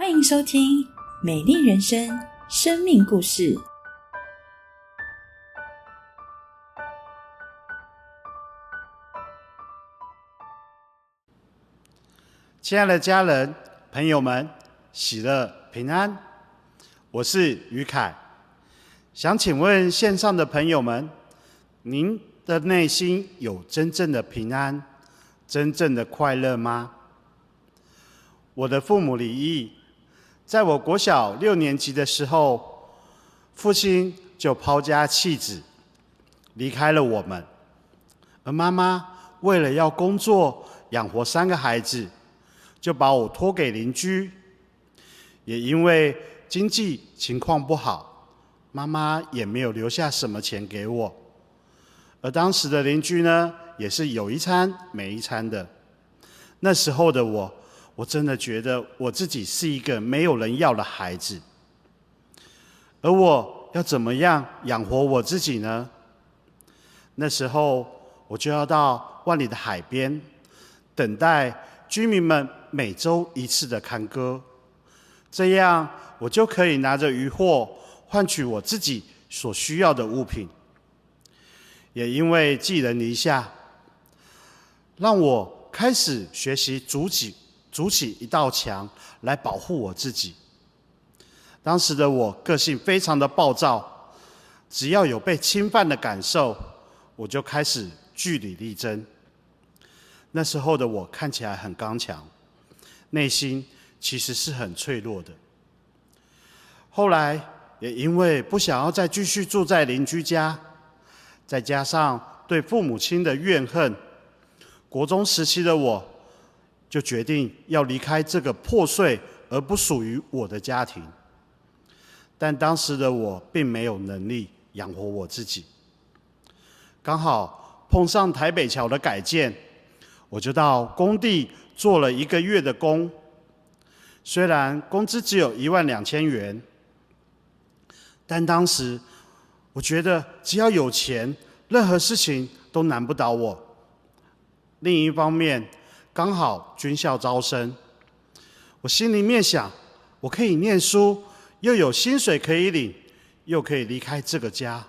欢迎收听《美丽人生》生命故事。亲爱的家人、朋友们，喜乐平安！我是于凯，想请问线上的朋友们，您的内心有真正的平安、真正的快乐吗？我的父母离异，在我国小六年级的时候，父亲就抛家弃子，离开了我们，而妈妈为了要工作养活三个孩子。就把我托给邻居，也因为经济情况不好，妈妈也没有留下什么钱给我。而当时的邻居呢，也是有一餐没一餐的。那时候的我，我真的觉得我自己是一个没有人要的孩子。而我要怎么样养活我自己呢？那时候我就要到万里的海边，等待。居民们每周一次的看歌，这样我就可以拿着渔获换取我自己所需要的物品。也因为寄人篱下，让我开始学习煮起筑起一道墙来保护我自己。当时的我个性非常的暴躁，只要有被侵犯的感受，我就开始据理力争。那时候的我看起来很刚强，内心其实是很脆弱的。后来也因为不想要再继续住在邻居家，再加上对父母亲的怨恨，国中时期的我就决定要离开这个破碎而不属于我的家庭。但当时的我并没有能力养活我自己，刚好碰上台北桥的改建。我就到工地做了一个月的工，虽然工资只有一万两千元，但当时我觉得只要有钱，任何事情都难不倒我。另一方面，刚好军校招生，我心里面想，我可以念书，又有薪水可以领，又可以离开这个家，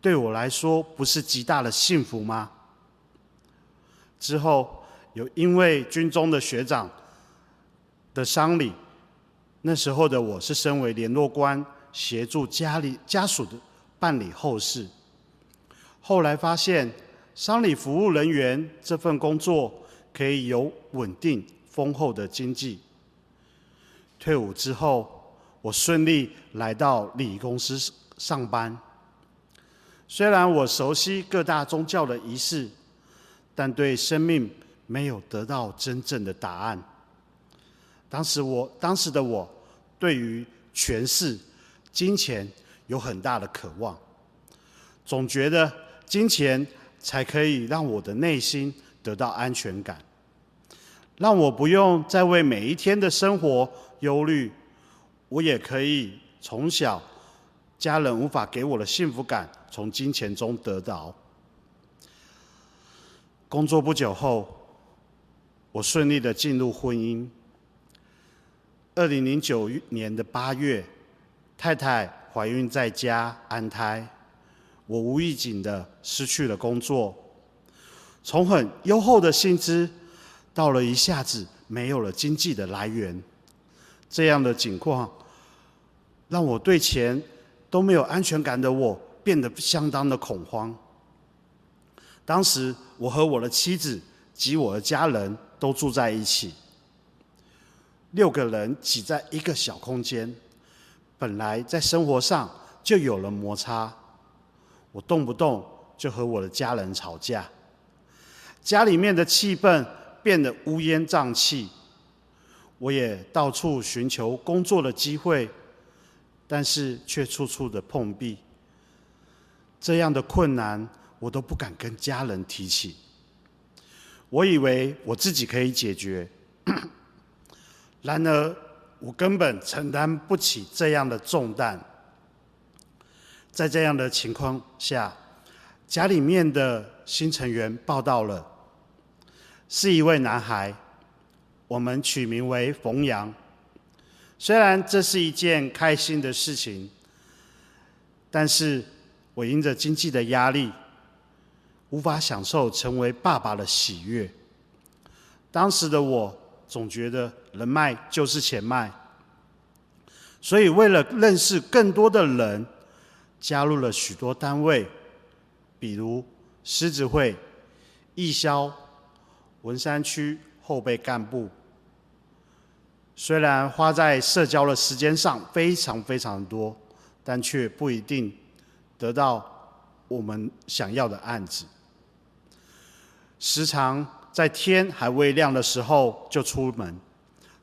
对我来说不是极大的幸福吗？之后，有因为军中的学长的丧礼，那时候的我是身为联络官，协助家里家属的办理后事。后来发现，丧礼服务人员这份工作可以有稳定丰厚的经济。退伍之后，我顺利来到礼仪公司上班。虽然我熟悉各大宗教的仪式。但对生命没有得到真正的答案。当时我当时的我，对于权势、金钱有很大的渴望，总觉得金钱才可以让我的内心得到安全感，让我不用再为每一天的生活忧虑，我也可以从小家人无法给我的幸福感，从金钱中得到。工作不久后，我顺利的进入婚姻。二零零九年的八月，太太怀孕在家安胎，我无意间的失去了工作，从很优厚的薪资，到了一下子没有了经济的来源，这样的情况，让我对钱都没有安全感的我，变得相当的恐慌。当时，我和我的妻子及我的家人都住在一起，六个人挤在一个小空间，本来在生活上就有了摩擦，我动不动就和我的家人吵架，家里面的气氛变得乌烟瘴气，我也到处寻求工作的机会，但是却处处的碰壁，这样的困难。我都不敢跟家人提起，我以为我自己可以解决，然而我根本承担不起这样的重担。在这样的情况下，家里面的新成员报道了，是一位男孩，我们取名为冯阳。虽然这是一件开心的事情，但是我因着经济的压力，无法享受成为爸爸的喜悦。当时的我总觉得人脉就是钱脉，所以为了认识更多的人，加入了许多单位，比如狮子会、义消、文山区后备干部。虽然花在社交的时间上非常非常多，但却不一定得到我们想要的案子。时常在天还未亮的时候就出门，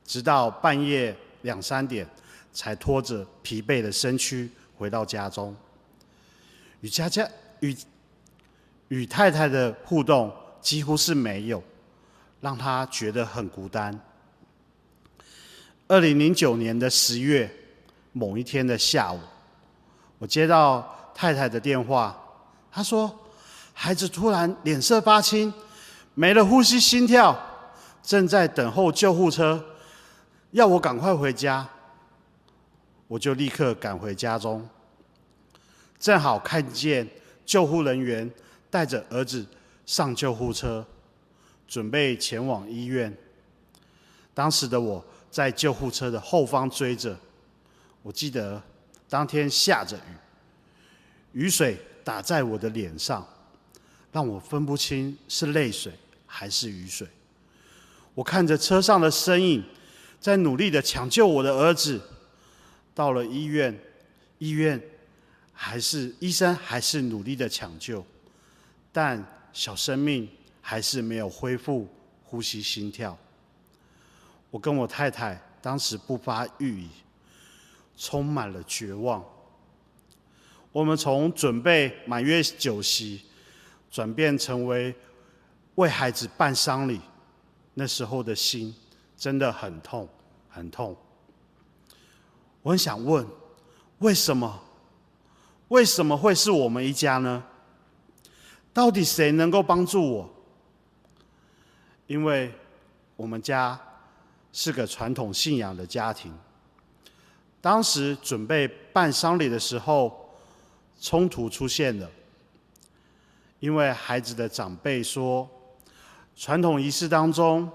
直到半夜两三点才拖着疲惫的身躯回到家中。与家家与与太太的互动几乎是没有，让他觉得很孤单。二零零九年的十月某一天的下午，我接到太太的电话，她说孩子突然脸色发青，没了呼吸心跳，正在等候救护车，要我赶快回家。我就立刻赶回家中，正好看见救护人员带着儿子上救护车，准备前往医院。当时的我。在救护车的后方追着，我记得当天下着雨，雨水打在我的脸上，让我分不清是泪水还是雨水。我看着车上的身影，在努力的抢救我的儿子。到了医院，医院还是医生还是努力的抢救，但小生命还是没有恢复呼吸心跳。我跟我太太当时不发预语，充满了绝望。我们从准备满月酒席，转变成为为孩子办丧礼，那时候的心真的很痛，很痛。我很想问，为什么？为什么会是我们一家呢？到底谁能够帮助我？因为我们家。是个传统信仰的家庭。当时准备办丧礼的时候，冲突出现了。因为孩子的长辈说，传统仪式当中，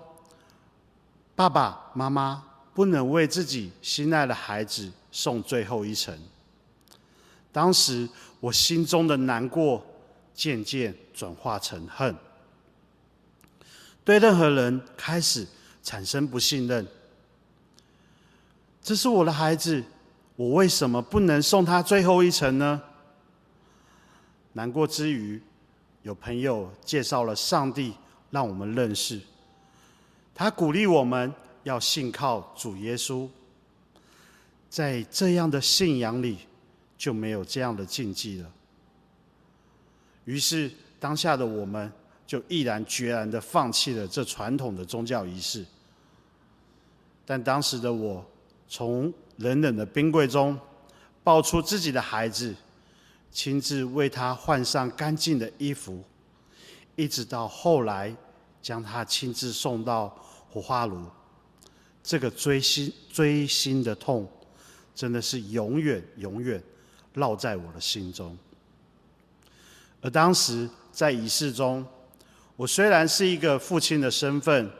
爸爸妈妈不能为自己心爱的孩子送最后一程。当时我心中的难过渐渐转化成恨，对任何人开始。产生不信任，这是我的孩子，我为什么不能送他最后一程呢？难过之余，有朋友介绍了上帝，让我们认识。他鼓励我们要信靠主耶稣，在这样的信仰里，就没有这样的禁忌了。于是，当下的我们就毅然决然的放弃了这传统的宗教仪式。但当时的我，从冷冷的冰柜中抱出自己的孩子，亲自为他换上干净的衣服，一直到后来将他亲自送到火化炉，这个锥心锥心的痛，真的是永远永远烙在我的心中。而当时在仪式中，我虽然是一个父亲的身份。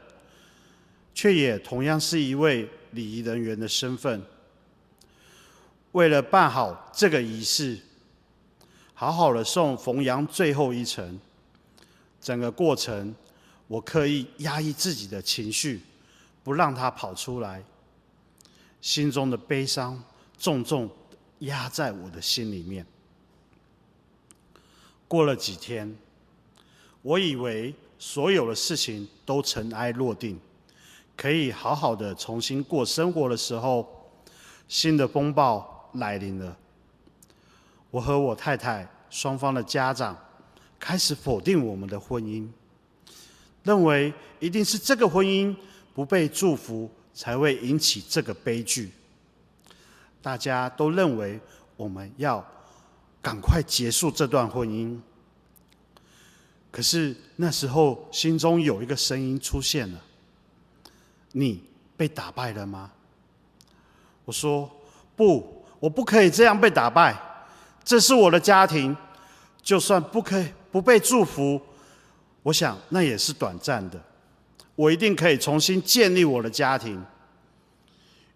却也同样是一位礼仪人员的身份。为了办好这个仪式，好好的送冯阳最后一程，整个过程我刻意压抑自己的情绪，不让他跑出来。心中的悲伤重重压在我的心里面。过了几天，我以为所有的事情都尘埃落定。可以好好的重新过生活的时候，新的风暴来临了。我和我太太双方的家长开始否定我们的婚姻，认为一定是这个婚姻不被祝福才会引起这个悲剧。大家都认为我们要赶快结束这段婚姻。可是那时候心中有一个声音出现了。你被打败了吗？我说：“不，我不可以这样被打败。这是我的家庭，就算不可以不被祝福，我想那也是短暂的。我一定可以重新建立我的家庭。”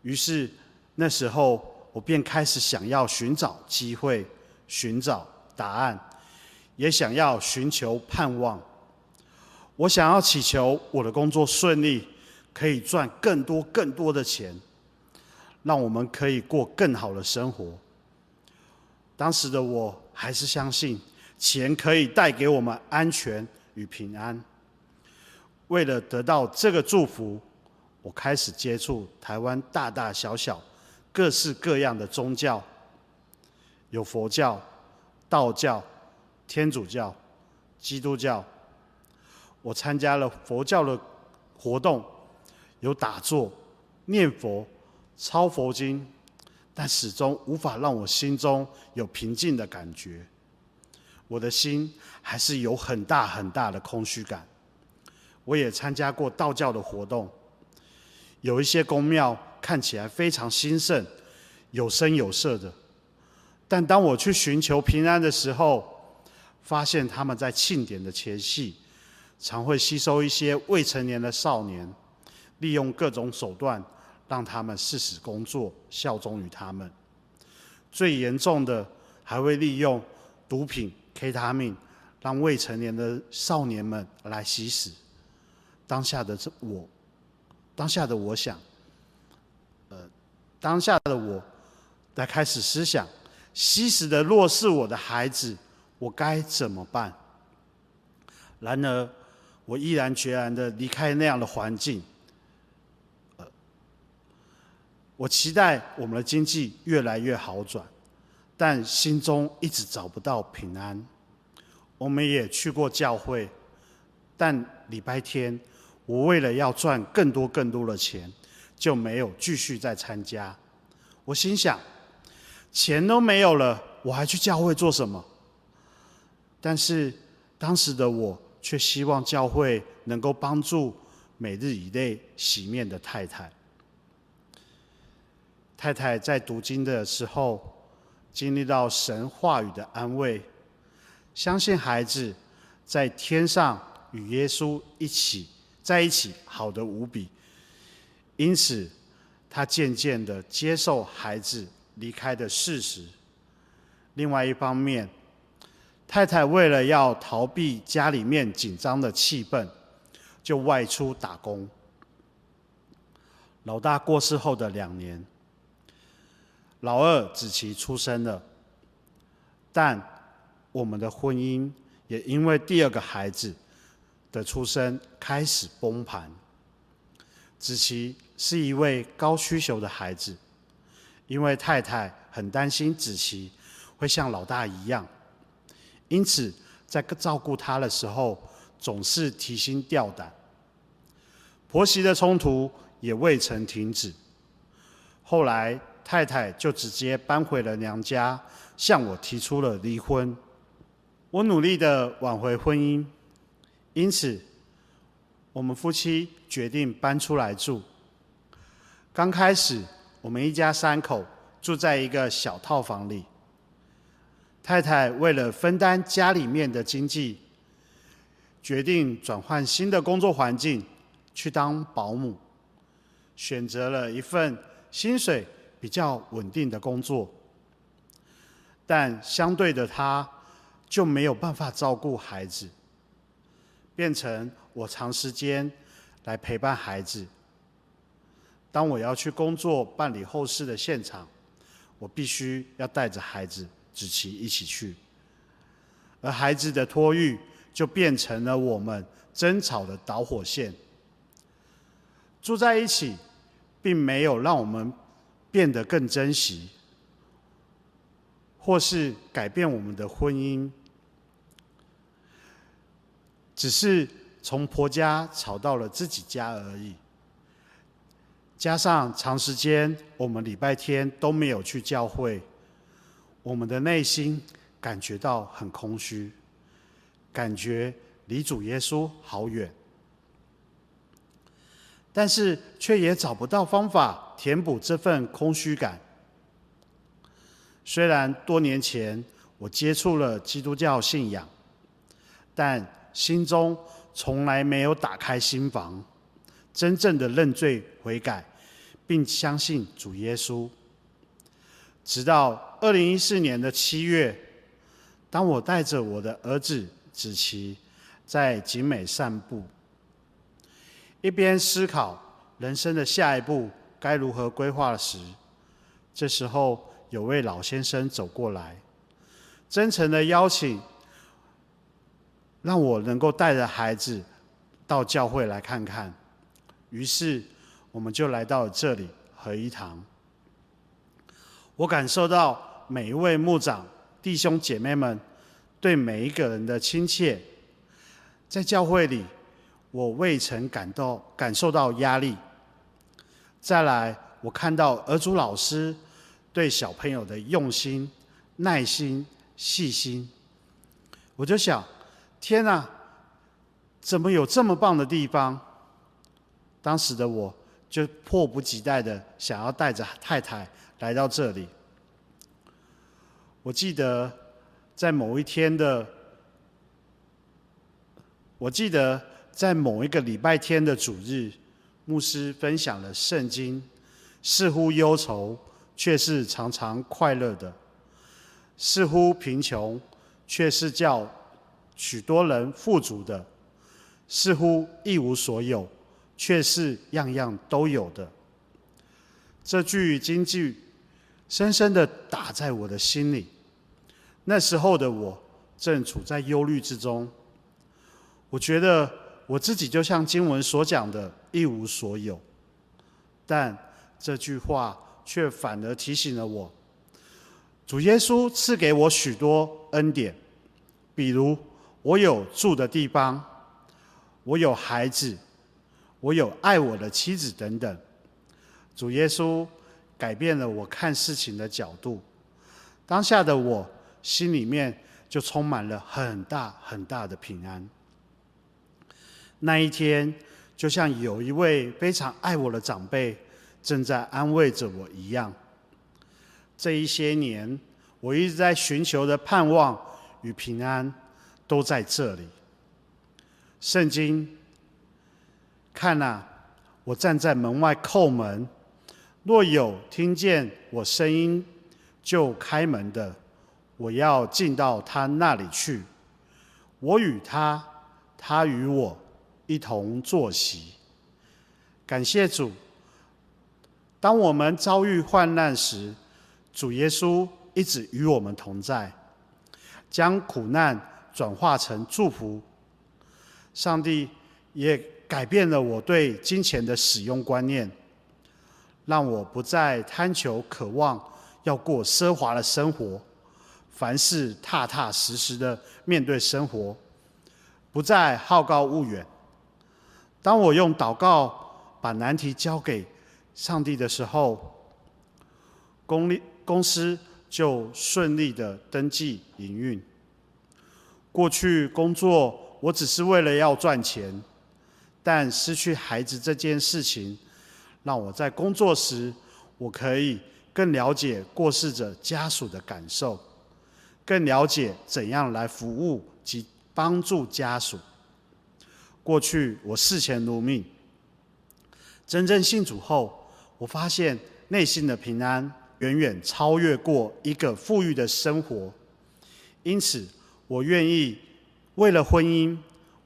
于是那时候，我便开始想要寻找机会，寻找答案，也想要寻求盼望。我想要祈求我的工作顺利，可以赚更多更多的钱。让我们可以过更好的生活。当时的我还是相信钱可以带给我们安全与平安。为了得到这个祝福，我开始接触台湾大大小小、各式各样的宗教，有佛教、道教、天主教、基督教。我参加了佛教的活动，有打坐、念佛。抄佛经，但始终无法让我心中有平静的感觉。我的心还是有很大很大的空虚感。我也参加过道教的活动，有一些宫庙看起来非常兴盛，有声有色的。但当我去寻求平安的时候，发现他们在庆典的前夕，常会吸收一些未成年的少年，利用各种手段。让他们誓死工作，效忠于他们。最严重的，还会利用毒品 K 他命，让未成年的少年们来吸食。当下的这我，当下的我想，呃，当下的我在开始思想：吸食的若是我的孩子，我该怎么办？然而，我毅然决然的离开那样的环境。我期待我们的经济越来越好转，但心中一直找不到平安。我们也去过教会，但礼拜天我为了要赚更多更多的钱，就没有继续再参加。我心想，钱都没有了，我还去教会做什么？但是当时的我却希望教会能够帮助每日以内洗面的太太。太太在读经的时候，经历到神话语的安慰，相信孩子在天上与耶稣一起在一起，好的无比。因此，他渐渐的接受孩子离开的事实。另外一方面，太太为了要逃避家里面紧张的气氛，就外出打工。老大过世后的两年。老二子琪出生了，但我们的婚姻也因为第二个孩子的出生开始崩盘。子琪是一位高需求的孩子，因为太太很担心子琪会像老大一样，因此在照顾他的时候总是提心吊胆。婆媳的冲突也未曾停止，后来。太太就直接搬回了娘家，向我提出了离婚。我努力的挽回婚姻，因此我们夫妻决定搬出来住。刚开始，我们一家三口住在一个小套房里。太太为了分担家里面的经济，决定转换新的工作环境，去当保姆，选择了一份薪水。比较稳定的工作，但相对的，他就没有办法照顾孩子，变成我长时间来陪伴孩子。当我要去工作办理后事的现场，我必须要带着孩子子琪一起去，而孩子的托育就变成了我们争吵的导火线。住在一起，并没有让我们。变得更珍惜，或是改变我们的婚姻，只是从婆家吵到了自己家而已。加上长时间我们礼拜天都没有去教会，我们的内心感觉到很空虚，感觉离主耶稣好远，但是却也找不到方法。填补这份空虚感。虽然多年前我接触了基督教信仰，但心中从来没有打开心房，真正的认罪悔改，并相信主耶稣。直到二零一四年的七月，当我带着我的儿子子琪在景美散步，一边思考人生的下一步该如何规划时，这时候有位老先生走过来，真诚的邀请，让我能够带着孩子到教会来看看。于是，我们就来到了这里合一堂。我感受到每一位牧长弟兄姐妹们对每一个人的亲切，在教会里。我未曾感到感受到压力。再来，我看到儿主老师对小朋友的用心、耐心、细心，我就想：天哪，怎么有这么棒的地方？当时的我就迫不及待的想要带着太太来到这里。我记得在某一天的，我记得。在某一个礼拜天的主日，牧师分享了圣经，似乎忧愁，却是常常快乐的；似乎贫穷，却是叫许多人富足的；似乎一无所有，却是样样都有的。这句金句深深的打在我的心里。那时候的我正处在忧虑之中，我觉得。我自己就像经文所讲的，一无所有。但这句话却反而提醒了我：主耶稣赐给我许多恩典，比如我有住的地方，我有孩子，我有爱我的妻子等等。主耶稣改变了我看事情的角度，当下的我心里面就充满了很大很大的平安。那一天，就像有一位非常爱我的长辈正在安慰着我一样。这一些年，我一直在寻求的盼望与平安，都在这里。圣经，看呐，我站在门外叩门，若有听见我声音就开门的，我要进到他那里去，我与他，他与我。一同坐席，感谢主。当我们遭遇患难时，主耶稣一直与我们同在，将苦难转化成祝福。上帝也改变了我对金钱的使用观念，让我不再贪求、渴望要过奢华的生活，凡事踏踏实实的面对生活，不再好高骛远。当我用祷告把难题交给上帝的时候，公立公司就顺利的登记营运。过去工作我只是为了要赚钱，但失去孩子这件事情，让我在工作时我可以更了解过世者家属的感受，更了解怎样来服务及帮助家属。过去我视钱如命，真正信主后，我发现内心的平安远远超越过一个富裕的生活。因此，我愿意为了婚姻，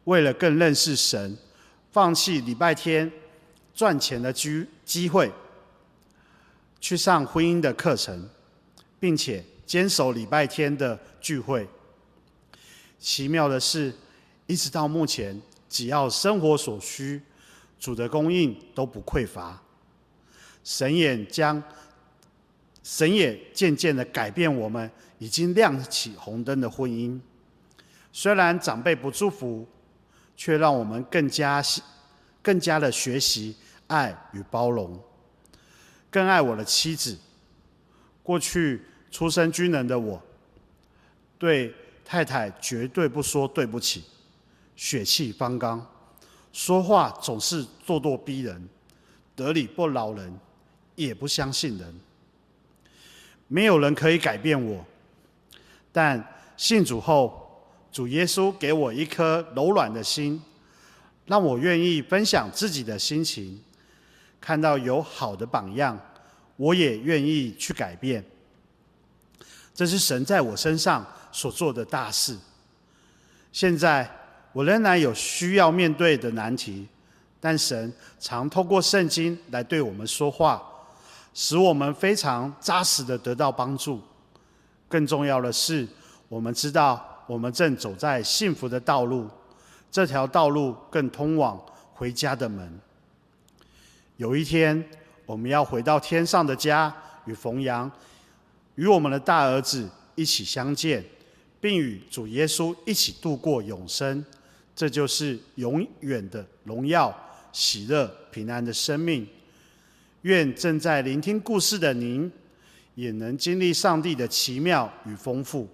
为了更认识神，放弃礼拜天赚钱的机机会，去上婚姻的课程，并且坚守礼拜天的聚会。奇妙的是，一直到目前。只要生活所需，主的供应都不匮乏。神也将，神也渐渐的改变我们已经亮起红灯的婚姻。虽然长辈不祝福，却让我们更加更加的学习爱与包容，更爱我的妻子。过去出身军人的我，对太太绝对不说对不起。血气方刚，说话总是咄咄逼人，得理不饶人，也不相信人。没有人可以改变我，但信主后，主耶稣给我一颗柔软的心，让我愿意分享自己的心情。看到有好的榜样，我也愿意去改变。这是神在我身上所做的大事。现在我仍然有需要面对的难题，但神常透过圣经来对我们说话。使我们非常扎实的得到帮助。更重要的是，我们知道我们正走在幸福的道路，这条道路更通往回家的门。有一天，我们要回到天上的家，与冯阳、与我们的大儿子一起相见，并与主耶稣一起度过永生。这就是永远的荣耀、喜乐、平安的生命。愿正在聆听故事的您，也能经历上帝的奇妙与丰富。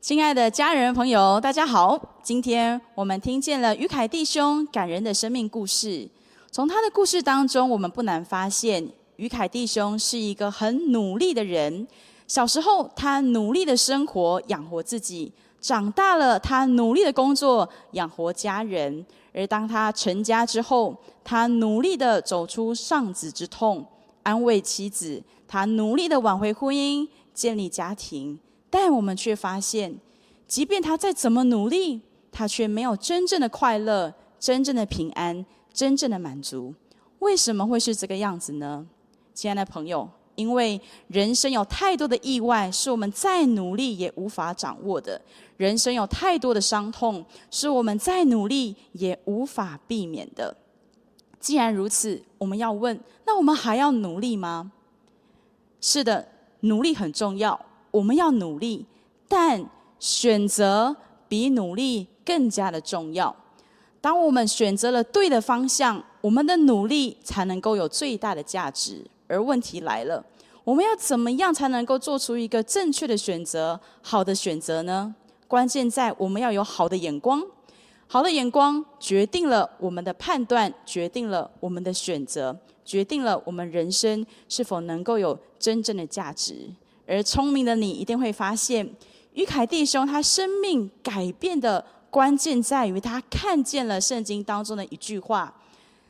亲爱的家人朋友，大家好！今天我们听见了于凯弟兄感人的生命故事。从他的故事当中，我们不难发现，于凯弟兄是一个很努力的人。小时候，他努力的生活养活自己；长大了，他努力的工作养活家人。而当他成家之后，他努力的走出丧子之痛，安慰妻子；他努力的挽回婚姻，建立家庭。但我们却发现，即便他再怎么努力，他却没有真正的快乐、真正的平安、真正的满足。为什么会是这个样子呢？亲爱的朋友，因为人生有太多的意外，是我们再努力也无法掌握的。人生有太多的伤痛，是我们再努力也无法避免的。既然如此，我们要问：那我们还要努力吗？是的，努力很重要，我们要努力，但选择比努力更加的重要。当我们选择了对的方向，我们的努力才能够有最大的价值。而问题来了，我们要怎么样才能够做出一个正确的选择、好的选择呢？关键在我们要有好的眼光，好的眼光决定了我们的判断，决定了我们的选择，决定了我们人生是否能够有真正的价值。而聪明的你一定会发现，于凯弟兄他生命改变的关键在于他看见了圣经当中的一句话：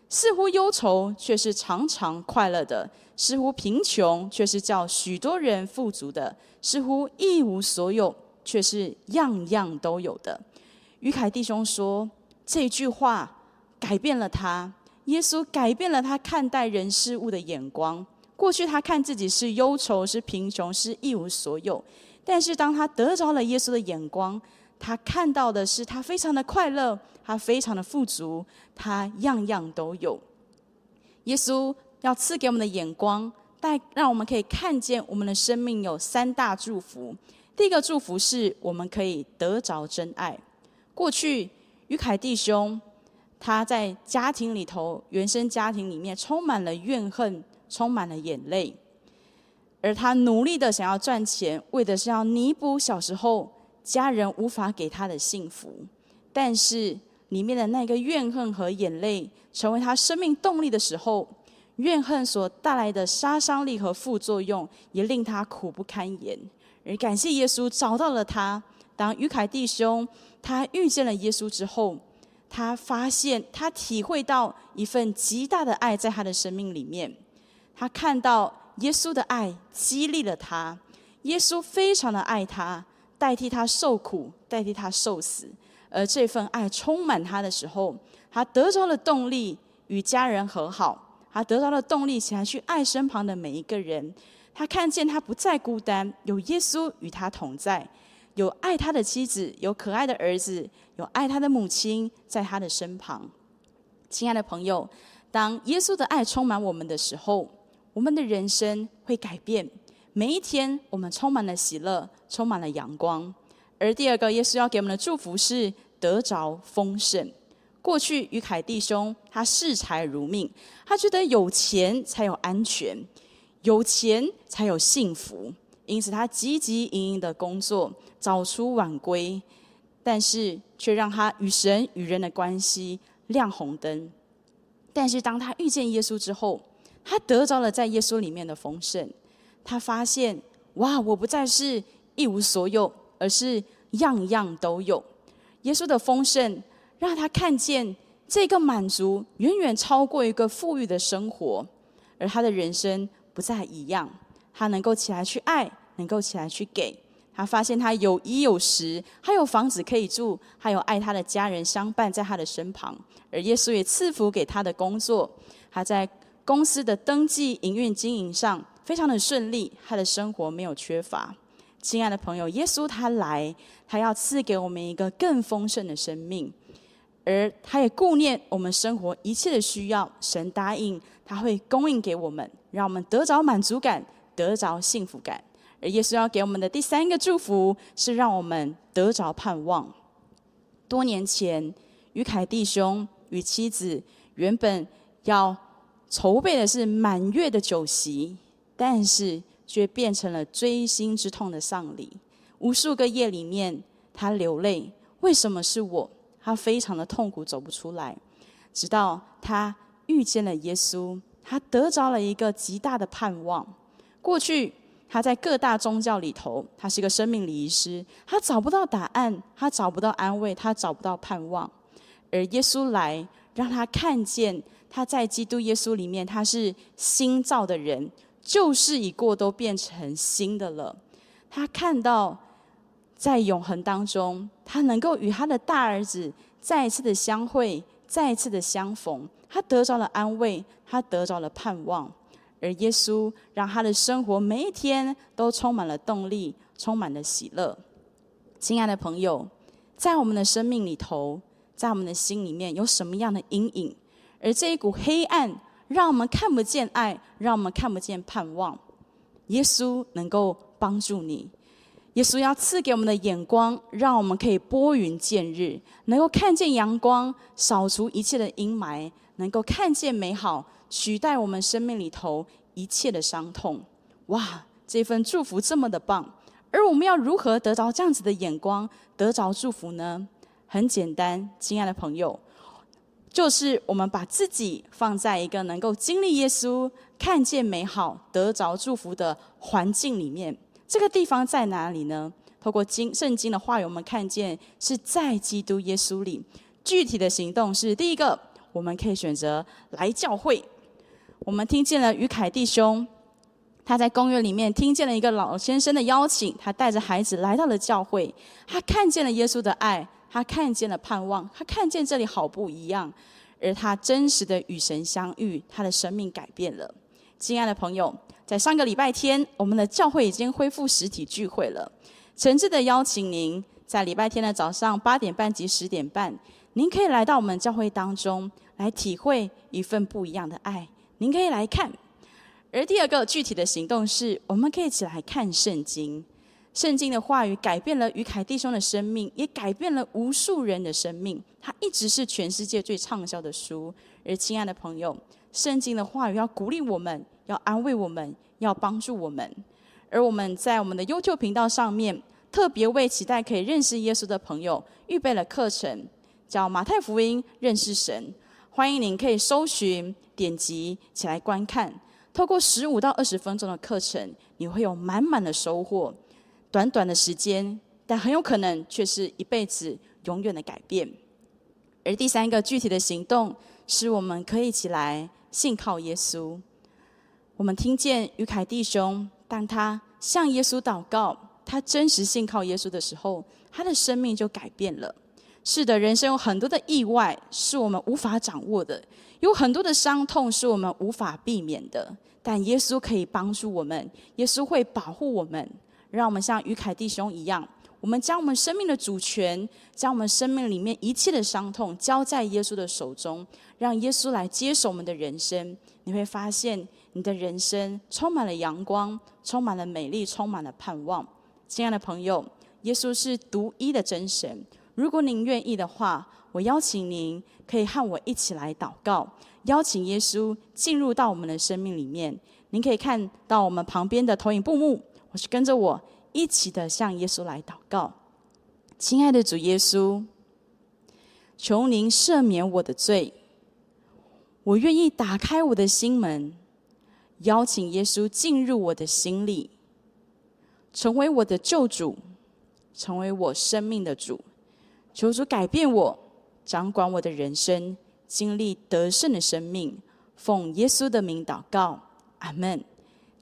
似乎忧愁却是常常快乐的；似乎贫穷却是叫许多人富足的；似乎一无所有。却是样样都有的。于凯弟兄说这句话改变了他，耶稣改变了他看待人事物的眼光。过去他看自己是忧愁、是贫穷、是一无所有，但是当他得着了耶稣的眼光，他看到的是他非常的快乐，他非常的富足，他样样都有。耶稣要赐给我们的眼光，带让我们可以看见我们的生命有三大祝福。第一个祝福是我们可以得着真爱。过去于凯弟兄，他在家庭里头，原生家庭里面充满了怨恨，充满了眼泪，而他努力的想要赚钱，为的是要弥补小时候家人无法给他的幸福。但是里面的那个怨恨和眼泪，成为他生命动力的时候，怨恨所带来的杀伤力和副作用，也令他苦不堪言。而感谢耶稣找到了他。当于凯弟兄他遇见了耶稣之后，他发现他体会到一份极大的爱在他的生命里面。他看到耶稣的爱激励了他，耶稣非常的爱他，代替他受苦，代替他受死。而这份爱充满他的时候，他得着了动力与家人和好，他得到了动力起来去爱身旁的每一个人。他看见他不再孤单，有耶稣与他同在，有爱他的妻子，有可爱的儿子，有爱他的母亲在他的身旁。亲爱的朋友，当耶稣的爱充满我们的时候，我们的人生会改变。每一天，我们充满了喜乐，充满了阳光。而第二个，耶稣要给我们的祝福是得着丰盛。过去于凯弟兄，他视财如命，他觉得有钱才有安全。有钱才有幸福，因此他汲汲营营的工作，早出晚归，但是却让他与神与人的关系亮红灯。但是当他遇见耶稣之后，他得着了在耶稣里面的丰盛。他发现，哇，我不再是一无所有，而是样样都有。耶稣的丰盛让他看见这个满足远远超过一个富裕的生活，而他的人生不再一样。他能够起来去爱，能够起来去给。他发现他有衣有食，还有房子可以住，还有爱他的家人相伴在他的身旁。而耶稣也赐福给他的工作，他在公司的登记、营运、经营上非常的顺利，他的生活没有缺乏。亲爱的朋友，耶稣他来，他要赐给我们一个更丰盛的生命，而他也顾念我们生活一切的需要。神答应他会供应给我们，让我们得着满足感，得着幸福感。而耶稣要给我们的第三个祝福是让我们得着盼望。多年前，于凯弟兄与妻子原本要筹备的是满月的酒席，但是却变成了锥心之痛的丧礼。无数个夜里面，他流泪，为什么是我？他非常的痛苦，走不出来。直到他遇见了耶稣，他得着了一个极大的盼望。过去。他在各大宗教里头，他是一个生命礼仪师，他找不到答案，他找不到安慰，他找不到盼望。而耶稣来，让他看见他在基督耶稣里面，他是新造的人，旧事已过，都变成新的了。他看到在永恒当中，他能够与他的大儿子再一次的相会，再一次的相逢，他得着了安慰，他得着了盼望。而耶稣让他的生活每一天都充满了动力，充满了喜乐。亲爱的朋友，在我们的生命里头，在我们的心里面有什么样的阴影？而这一股黑暗，让我们看不见爱，让我们看不见盼望。耶稣能够帮助你。耶稣要赐给我们的眼光，让我们可以拨云见日，能够看见阳光，扫除一切的阴霾，能够看见美好。取代我们生命里头一切的伤痛，哇！这份祝福这么的棒，而我们要如何得着这样子的眼光，得着祝福呢？很简单，亲爱的朋友，就是我们把自己放在一个能够经历耶稣、看见美好、得着祝福的环境里面。这个地方在哪里呢？透过经圣经的话语，我们看见是在基督耶稣里。具体的行动是：第一个，我们可以选择来教会。我们听见了于凯弟兄，他在公园里面听见了一个老先生的邀请，他带着孩子来到了教会，他看见了耶稣的爱，他看见了盼望，他看见这里好不一样，而他真实的与神相遇，他的生命改变了。亲爱的朋友，在上个礼拜天，我们的教会已经恢复实体聚会了，诚挚的邀请您在礼拜天的早上八点半及十点半，您可以来到我们教会当中，来体会一份不一样的爱。您可以来看，而第二个具体的行动是，我们可以一起来看圣经。圣经的话语改变了于凯弟兄的生命，也改变了无数人的生命。它一直是全世界最畅销的书。而亲爱的朋友，圣经的话语要鼓励我们，要安慰我们，要帮助我们。而我们在我们的 YouTube 频道上面，特别为期待可以认识耶稣的朋友预备了课程，叫马太福音认识神。欢迎您可以搜寻。点击起来观看，透过十五到二十分钟的课程，你会有满满的收获。短短的时间，但很有可能却是一辈子永远的改变。而第三个具体的行动，是我们可以起来信靠耶稣。我们听见于凯弟兄，当他向耶稣祷告，他真实信靠耶稣的时候，他的生命就改变了。是的，人生有很多的意外是我们无法掌握的，有很多的伤痛是我们无法避免的。但耶稣可以帮助我们，耶稣会保护我们，让我们像于凯弟兄一样，我们将我们生命的主权，将我们生命里面一切的伤痛交在耶稣的手中，让耶稣来接手我们的人生。你会发现，你的人生充满了阳光，充满了美丽，充满了盼望。亲爱的朋友，耶稣是独一的真神。如果您愿意的话，我邀请您可以和我一起来祷告，邀请耶稣进入到我们的生命里面。您可以看到我们旁边的投影布幕，我是跟着我一起的向耶稣来祷告。亲爱的主耶稣，求您赦免我的罪，我愿意打开我的心门，邀请耶稣进入我的心里，成为我的救主，成为我生命的主。求主改变我，掌管我的人生，经历得胜的生命。奉耶稣的名祷告，阿门。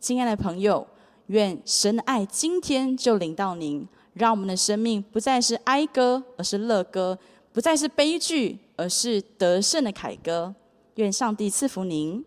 亲爱的朋友，愿神的爱今天就领到您，让我们的生命不再是哀歌，而是乐歌；不再是悲剧，而是得胜的凯歌。愿上帝赐福您。